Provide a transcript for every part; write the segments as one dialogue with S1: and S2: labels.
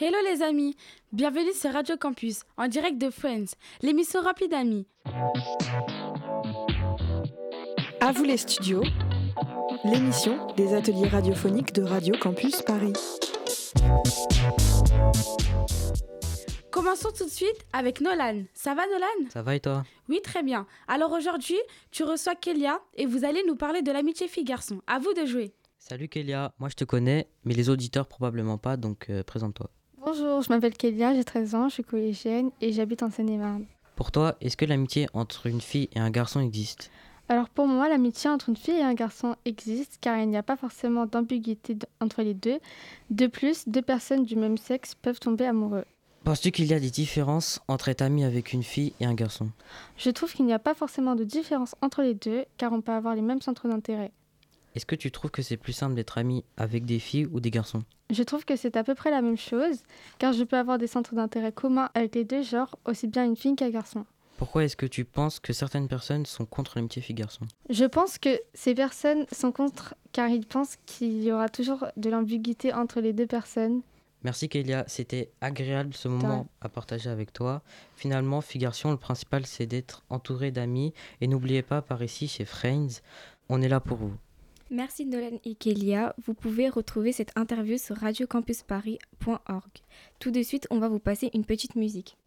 S1: Hello les amis, bienvenue sur Radio Campus, en direct de Friends, l'émission remplie d'amis.
S2: À vous les studios, l'émission des ateliers radiophoniques de Radio Campus Paris.
S1: Commençons tout de suite avec Nolan. Ça va Nolan?
S3: Ça va et toi?
S1: Oui, très bien. Alors aujourd'hui, tu reçois Kélia et vous allez nous parler de l'amitié fille-garçon. À vous de jouer.
S3: Salut Kélia, moi je te connais, mais les auditeurs probablement pas, donc euh, présente-toi.
S4: Bonjour, je m'appelle Kélia, j'ai 13 ans, je suis collégienne et j'habite en Seine-et-Marne.
S3: Pour toi, est-ce que l'amitié entre une fille et un garçon existe?
S4: Alors pour moi, l'amitié entre une fille et un garçon existe car il n'y a pas forcément d'ambiguïté entre les deux. De plus, deux personnes du même sexe peuvent tomber amoureux.
S3: Penses-tu qu'il y a des différences entre être ami avec une fille et un garçon?
S4: Je trouve qu'il n'y a pas forcément de différence entre les deux car on peut avoir les mêmes centres d'intérêt.
S3: Est-ce que tu trouves que c'est plus simple d'être ami avec des filles ou des garçons?
S4: Je trouve que c'est à peu près la même chose car je peux avoir des centres d'intérêt communs avec les deux genres, aussi bien une fille qu'un garçon.
S3: Pourquoi est-ce que tu penses que certaines personnes sont contre l'amitié fille-garçon
S4: Je pense que ces personnes sont contre car ils pensent qu'il y aura toujours de l'ambiguïté entre les deux personnes.
S3: Merci Kélia, c'était agréable ce moment à partager avec toi. Finalement, fille-garçon, le principal c'est d'être entouré d'amis et n'oubliez pas par ici chez Friends, on est là pour vous.
S5: Merci Nolan et Kélia. Vous pouvez retrouver cette interview sur radiocampusparis.org. Tout de suite, on va vous passer une petite musique.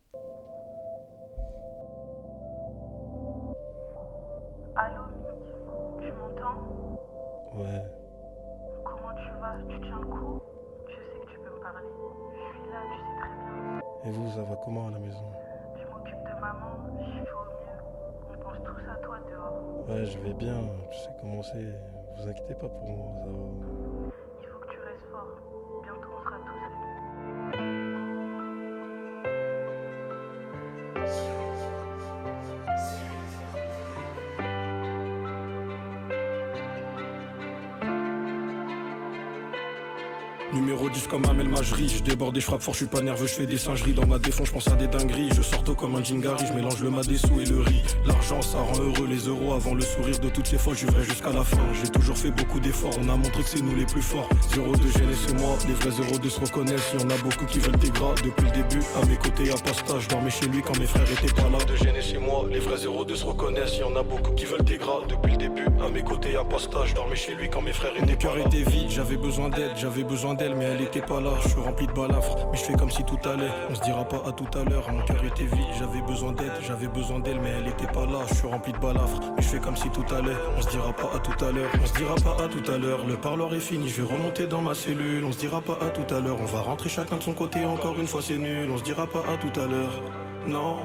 S6: Allô, Mick, tu m'entends?
S7: Ouais,
S6: Comment tu vas? Tu tiens le coup? Je sais que tu peux me parler. Je suis là, tu sais très bien.
S7: et vous, ça va comment à la maison?
S6: Je m'occupe de maman, je fais au mieux. On pense tous à toi dehors.
S7: Ouais, je vais bien, je sais comment c'est. Vous inquiétez pas pour moi, ça.
S6: Il faut que tu restes fort.
S8: 0-10 comme Amel Majri. Je déborde et je frappe fort, je suis pas nerveux, je fais des singeries. Dans ma défense, je pense à des dingueries. Je sors tôt comme un gingari, je mélange le mat des sous et le riz. L'argent, ça rend heureux les euros avant le sourire de toutes ces fois. Je vais jusqu'à la fin. J'ai toujours fait beaucoup d'efforts, on a montré que c'est nous les plus forts. Zéro 0-2, laissez-moi, les vrais 0-2 se reconnaissent. Y en a beaucoup qui veulent des gras depuis le début. À mes côtés, apostat, je dormais chez lui quand mes frères étaient pas là. De gêner chez moi, les vrais 0-2 se reconnaissent. Y en a beaucoup qui veulent des gras depuis le début. À mes côtés, apostat, je dormais chez lui quand mes frères étaient pas là. Mon cœur était vide, j'avais besoin d'aide, j'avais besoin d'elle, elle était pas là. Je suis rempli de balafres, mais je fais comme si tout allait. On se dira pas à tout à l'heure, mon cœur était vide, j'avais besoin d'aide, j'avais besoin d'elle, mais elle était pas là. Je suis rempli de balafres, mais je fais comme si tout allait. On se dira pas à tout à l'heure, on se dira pas à tout à l'heure. Le parloir est fini, je vais remonter dans ma cellule. On se dira pas à tout à l'heure, on va rentrer chacun de son côté. Encore une fois, c'est nul. On se dira pas à tout à l'heure. Non,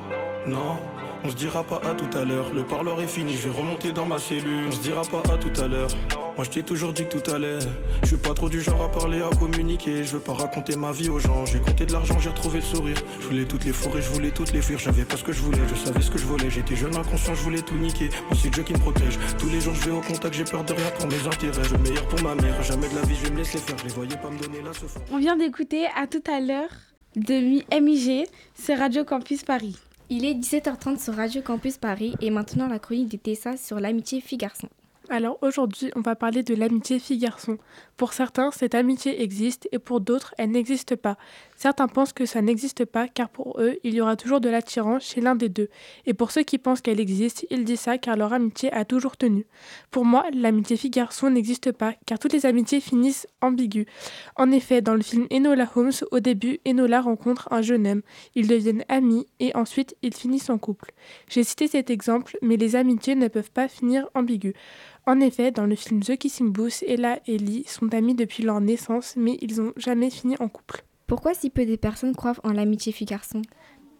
S8: non. On se dira pas à tout à l'heure. Le parloir est fini, je vais remonter dans ma cellule. On se dira pas à tout à l'heure. Moi je t'ai toujours dit que tout allait. Je suis pas trop du genre à parler, à communiquer. Je veux pas raconter ma vie aux gens. J'ai compté de l'argent, j'ai retrouvé le sourire. Je voulais toutes les fourrer, je voulais toutes les fuir. J'avais pas ce que je voulais, je savais ce que je voulais. J'étais jeune inconscient, je voulais tout niquer. Moi c'est Dieu qui me protège. Tous les jours je vais au contact, j'ai peur de rien pour mes intérêts. Je veux le meilleur pour ma mère. Jamais de la vie je vais me laisser faire. Je les voyais pas me donner la ce fort.
S1: On vient d'écouter à tout à l'heure de Mi- MIG, c'est Radio Campus Paris.
S5: Il est 17h30 sur Radio Campus Paris et maintenant la chronique des Tessa sur l'amitié fille-garçon.
S9: Alors aujourd'hui, on va parler de l'amitié fille-garçon. Pour certains, cette amitié existe et pour d'autres, elle n'existe pas. Certains pensent que ça n'existe pas car pour eux, il y aura toujours de l'attirance chez l'un des deux. Et pour ceux qui pensent qu'elle existe, ils disent ça car leur amitié a toujours tenu. Pour moi, l'amitié fille-garçon n'existe pas car toutes les amitiés finissent ambiguës. En effet, dans le film Enola Holmes, au début, Enola rencontre un jeune homme. Ils deviennent amis et ensuite ils finissent en couple. J'ai cité cet exemple, mais les amitiés ne peuvent pas finir ambiguës. En effet, dans le film The Kissing Booth, Ella et Lee sont amis depuis leur naissance, mais ils n'ont jamais fini en couple.
S5: Pourquoi si peu de personnes croient en l'amitié fille-garçon?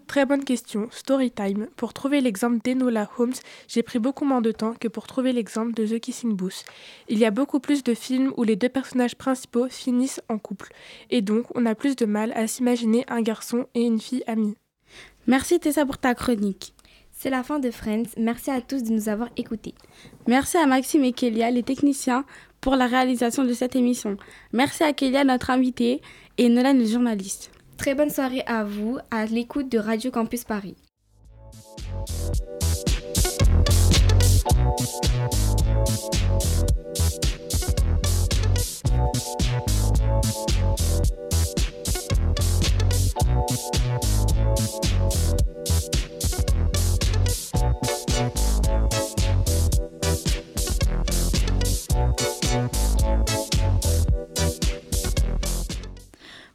S9: Très bonne question. Story time. Pour trouver l'exemple d'Enola Holmes, j'ai pris beaucoup moins de temps que pour trouver l'exemple de The Kissing Booth. Il y a beaucoup plus de films où les deux personnages principaux finissent en couple. Et donc, on a plus de mal à s'imaginer un garçon et une fille amis.
S1: Merci Tessa pour ta chronique.
S5: C'est la fin de Friends. Merci à tous de nous avoir écoutés.
S1: Merci à Maxime et Kélia, les techniciens, pour la réalisation de cette émission. Merci à Kélia, notre invitée, et Nolan, le journaliste.
S5: Très bonne soirée à vous, à l'écoute de Radio Campus Paris.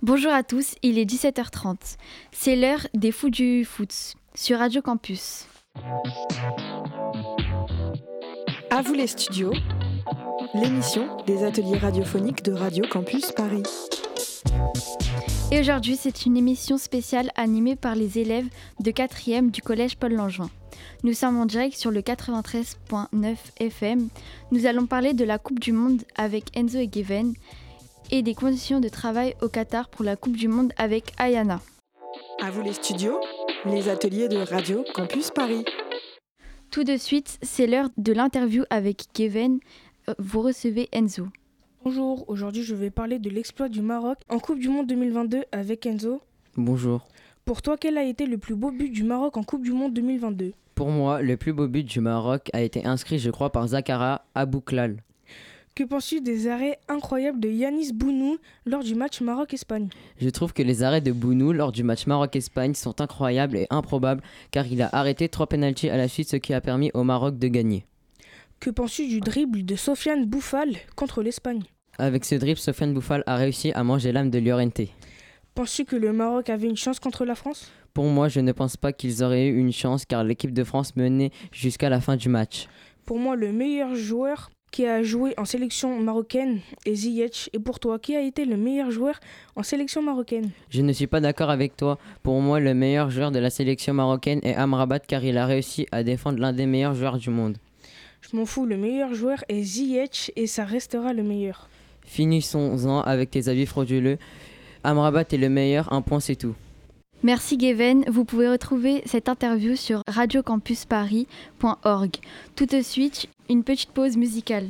S10: Bonjour à tous, il est 17h30. C'est l'heure des fous du foot sur Radio Campus.
S2: À vous les studios, l'émission des ateliers radiophoniques de Radio Campus Paris.
S10: Et aujourd'hui, c'est une émission spéciale animée par les élèves de 4e du collège Paul Langevin. Nous sommes en direct sur le 93.9 FM. Nous allons parler de la Coupe du Monde avec Enzo et Given et des conditions de travail au Qatar pour la Coupe du Monde avec Ayana.
S2: À vous les studios, les ateliers de Radio Campus Paris.
S10: Tout de suite, c'est l'heure de l'interview avec Given. Euh, Vous recevez Enzo.
S11: Bonjour, aujourd'hui je vais parler de l'exploit du Maroc en Coupe du Monde 2022 avec Enzo.
S12: Bonjour.
S11: Pour toi, quel a été le plus beau but du Maroc en Coupe du Monde 2022
S12: Pour moi, le plus beau but du Maroc a été inscrit, je crois, par Zakara Abouklal.
S11: Que penses-tu des arrêts incroyables de Yanis Bounou lors du match Maroc-Espagne
S12: Je trouve que les arrêts de Bounou lors du match Maroc-Espagne sont incroyables et improbables car il a arrêté trois pénaltys à la suite, ce qui a permis au Maroc de gagner.
S11: Que penses-tu du dribble de Sofiane Bouffal contre l'Espagne?
S12: Avec ce dribble, Sofiane Bouffal a réussi à manger l'âme de Llorente.
S11: Penses-tu que le Maroc avait une chance contre la France?
S12: Pour moi, je ne pense pas qu'ils auraient eu une chance car l'équipe de France menait jusqu'à la fin du match.
S11: Pour moi, le meilleur joueur qui a joué en sélection marocaine est Ziyech. Et pour toi, qui a été le meilleur joueur en sélection marocaine?
S12: Je ne suis pas d'accord avec toi. Pour moi, le meilleur joueur de la sélection marocaine est Amrabat car il a réussi à défendre l'un des meilleurs joueurs du monde.
S11: Je m'en fous, le meilleur joueur est Ziyech et ça restera le meilleur.
S12: Finissons-en avec tes avis frauduleux. Amrabat est le meilleur, un point c'est tout.
S10: Merci Geven, vous pouvez retrouver cette interview sur radiocampusparis.org. Tout de suite, une petite pause musicale.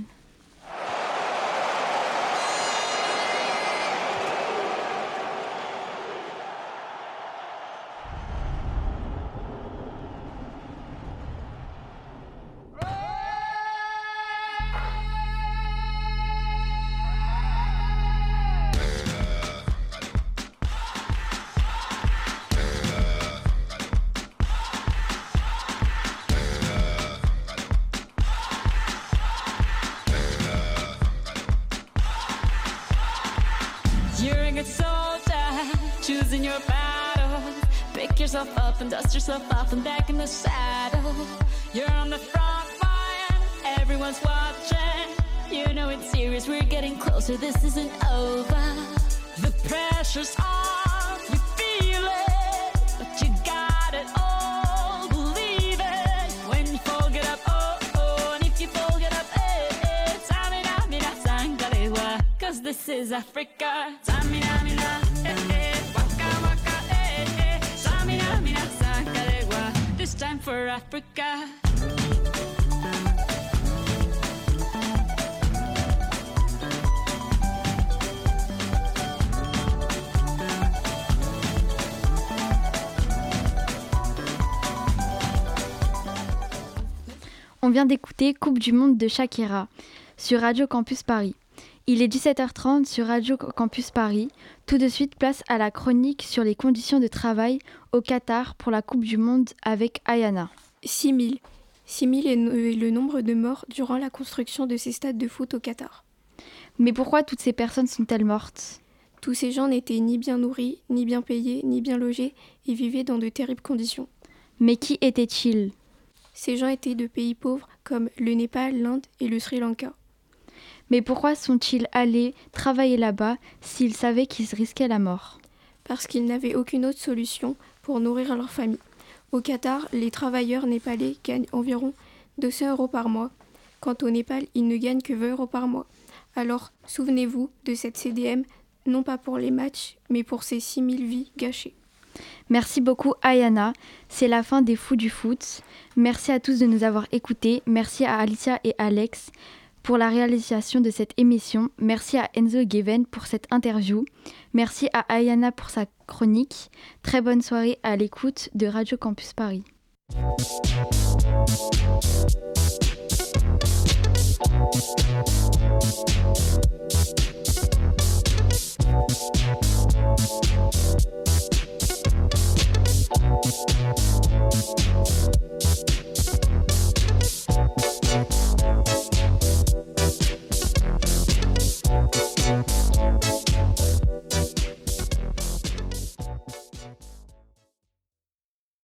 S13: Soldier, choosing your battle. Pick yourself up and dust yourself off and back in the saddle. You're on the front line, everyone's watching. You know it's serious, we're getting closer, this isn't over. The pressure's on, you feel it, but you got it all. Believe it when you up, oh oh, and if you up, eh eh. This is Africa. Time for Africa.
S10: On vient d'écouter Coupe du Monde de Shakira sur Radio Campus Paris. Il est 17h30 sur Radio Campus Paris. Tout de suite, place à la chronique sur les conditions de travail au Qatar pour la Coupe du Monde avec Ayana.
S14: 6 000. 6 000 est no- est le nombre de morts durant la construction de ces stades de foot au Qatar.
S10: Mais pourquoi toutes ces personnes sont-elles mortes?
S14: Tous ces gens n'étaient ni bien nourris, ni bien payés, ni bien logés et vivaient dans de terribles conditions.
S10: Mais qui étaient-ils?
S14: Ces gens étaient de pays pauvres comme le Népal, l'Inde et le Sri Lanka.
S10: Mais pourquoi sont-ils allés travailler là-bas s'ils savaient qu'ils risquaient la mort?
S14: Parce qu'ils n'avaient aucune autre solution pour nourrir leur famille. Au Qatar, les travailleurs népalais gagnent environ 200 euros par mois. Quant au Népal, ils ne gagnent que 20 euros par mois. Alors, souvenez-vous de cette CDM, non pas pour les matchs, mais pour ces 6000 vies gâchées.
S10: Merci beaucoup Ayana. C'est la fin des Fous du foot. Merci à tous de nous avoir écoutés. Merci à Alicia et Alex pour la réalisation de cette émission. Merci à Enzo Geven pour cette interview. Merci à Ayana pour sa chronique. Très bonne soirée à l'écoute de Radio Campus Paris.